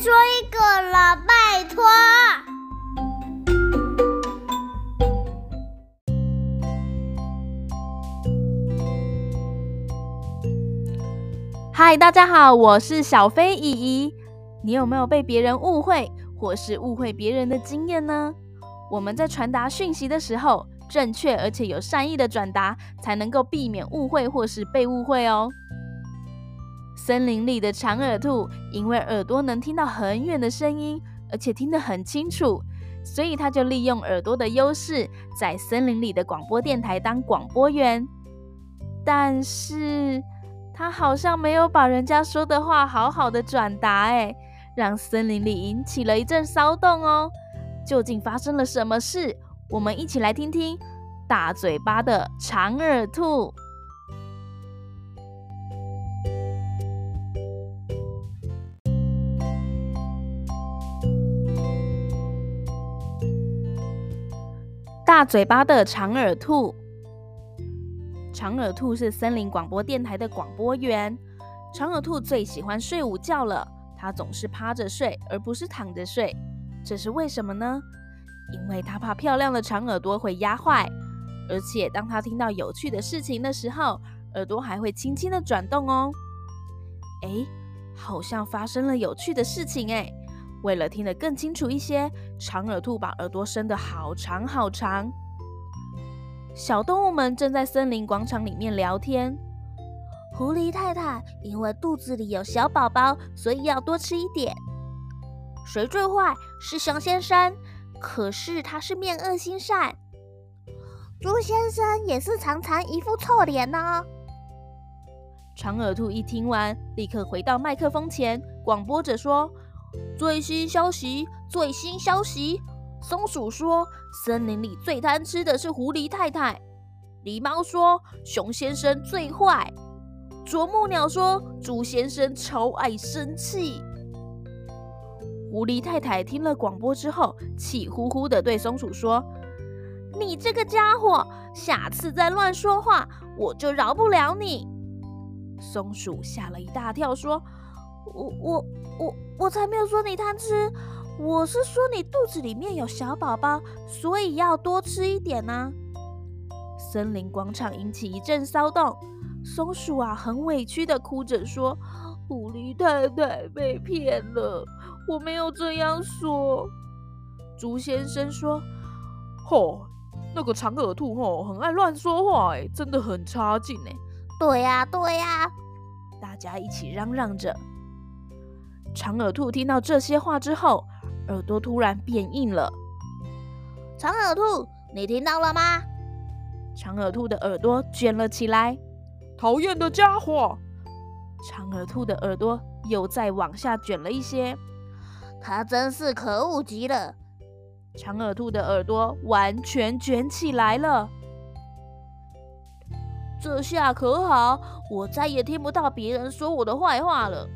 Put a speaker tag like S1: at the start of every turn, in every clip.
S1: 说一个了，拜托。
S2: 嗨，大家好，我是小飞姨姨。你有没有被别人误会，或是误会别人的经验呢？我们在传达讯息的时候，正确而且有善意的转达，才能够避免误会或是被误会哦。森林里的长耳兔，因为耳朵能听到很远的声音，而且听得很清楚，所以它就利用耳朵的优势，在森林里的广播电台当广播员。但是，它好像没有把人家说的话好好的转达，哎，让森林里引起了一阵骚动哦。究竟发生了什么事？我们一起来听听大嘴巴的长耳兔。大嘴巴的长耳兔，长耳兔是森林广播电台的广播员。长耳兔最喜欢睡午觉了，它总是趴着睡，而不是躺着睡。这是为什么呢？因为它怕漂亮的长耳朵会压坏，而且当它听到有趣的事情的时候，耳朵还会轻轻的转动哦。诶，好像发生了有趣的事情诶。为了听得更清楚一些，长耳兔把耳朵伸得好长好长。小动物们正在森林广场里面聊天。
S1: 狐狸太太因为肚子里有小宝宝，所以要多吃一点。谁最坏？是熊先生，可是他是面恶心善。猪先生也是常常一副臭脸呢。
S2: 长耳兔一听完，立刻回到麦克风前，广播着说。最新消息！最新消息！松鼠说，森林里最贪吃的是狐狸太太。狸猫说，熊先生最坏。啄木鸟说，猪先生超爱生气。狐狸太太听了广播之后，气呼呼地对松鼠说：“你这个家伙，下次再乱说话，我就饶不了你。”松鼠吓了一大跳，说。我我我我才没有说你贪吃，我是说你肚子里面有小宝宝，所以要多吃一点呢、啊。森林广场引起一阵骚动，松鼠啊很委屈的哭着说：“狐狸太太被骗了，我没有这样说。”猪先生说：“吼，那个长耳兔吼很爱乱说话，哎，真的很差劲哎。”
S1: 对呀对呀，
S2: 大家一起嚷嚷着。长耳兔听到这些话之后，耳朵突然变硬了。
S1: 长耳兔，你听到了吗？
S2: 长耳兔的耳朵卷了起来。讨厌的家伙！长耳兔的耳朵又再往下卷了一些。
S1: 他真是可恶极了！
S2: 长耳兔的耳朵完全卷起来了。这下可好，我再也听不到别人说我的坏话了。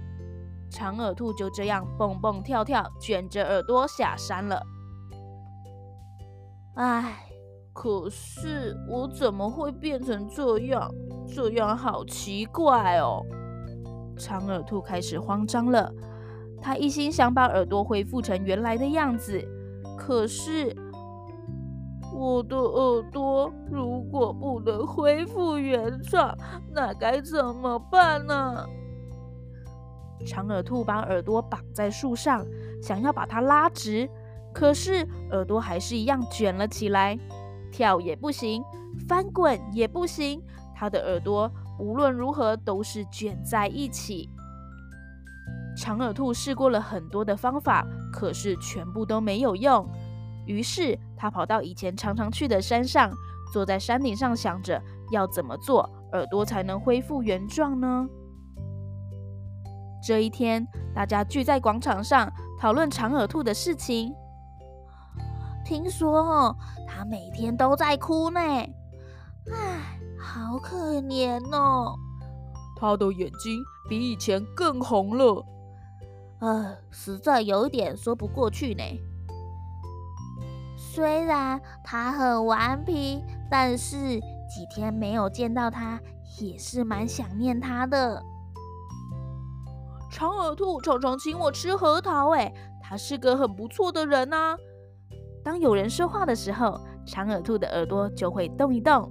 S2: 长耳兔就这样蹦蹦跳跳，卷着耳朵下山了。唉，可是我怎么会变成这样？这样好奇怪哦！长耳兔开始慌张了。他一心想把耳朵恢复成原来的样子，可是我的耳朵如果不能恢复原状，那该怎么办呢？长耳兔把耳朵绑在树上，想要把它拉直，可是耳朵还是一样卷了起来，跳也不行，翻滚也不行，它的耳朵无论如何都是卷在一起。长耳兔试过了很多的方法，可是全部都没有用。于是他跑到以前常常去的山上，坐在山顶上想着要怎么做耳朵才能恢复原状呢？这一天，大家聚在广场上讨论长耳兔的事情。
S1: 听说哦，它每天都在哭呢，唉，好可怜哦。
S2: 他的眼睛比以前更红了，
S1: 呃，实在有一点说不过去呢。虽然他很顽皮，但是几天没有见到他，也是蛮想念他的。
S2: 长耳兔常常请我吃核桃，哎，他是个很不错的人啊。当有人说话的时候，长耳兔的耳朵就会动一动。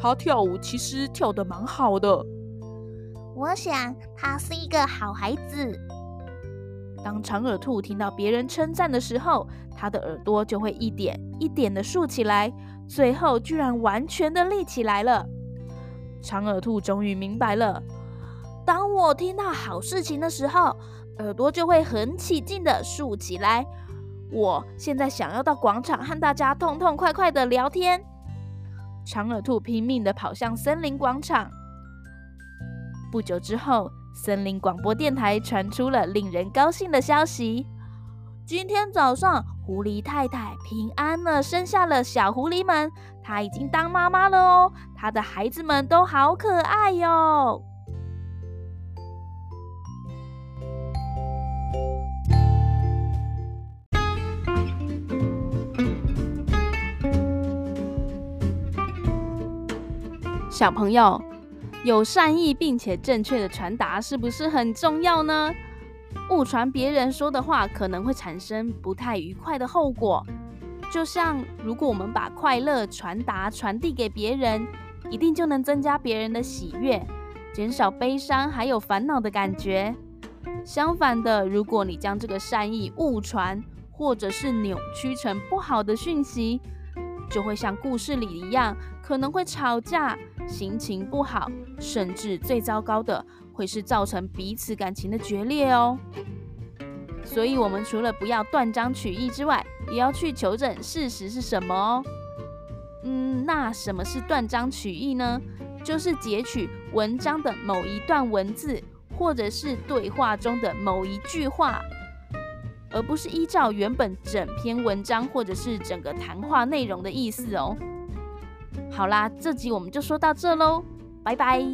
S2: 他跳舞其实跳得蛮好的，
S1: 我想他是一个好孩子。
S2: 当长耳兔听到别人称赞的时候，他的耳朵就会一点一点的竖起来，最后居然完全的立起来了。长耳兔终于明白了，当我听到好事情的时候，耳朵就会很起劲的竖起来。我现在想要到广场和大家痛痛快快的聊天。长耳兔拼命的跑向森林广场。不久之后，森林广播电台传出了令人高兴的消息：今天早上，狐狸太太平安的生下了小狐狸们，她已经当妈妈了哦。她的孩子们都好可爱哟。小朋友，有善意并且正确的传达是不是很重要呢？误传别人说的话，可能会产生不太愉快的后果。就像如果我们把快乐传达传递给别人，一定就能增加别人的喜悦，减少悲伤还有烦恼的感觉。相反的，如果你将这个善意误传，或者是扭曲成不好的讯息，就会像故事里一样，可能会吵架。心情不好，甚至最糟糕的会是造成彼此感情的决裂哦。所以，我们除了不要断章取义之外，也要去求证事实是什么哦。嗯，那什么是断章取义呢？就是截取文章的某一段文字，或者是对话中的某一句话，而不是依照原本整篇文章或者是整个谈话内容的意思哦。好啦，这集我们就说到这喽，拜拜。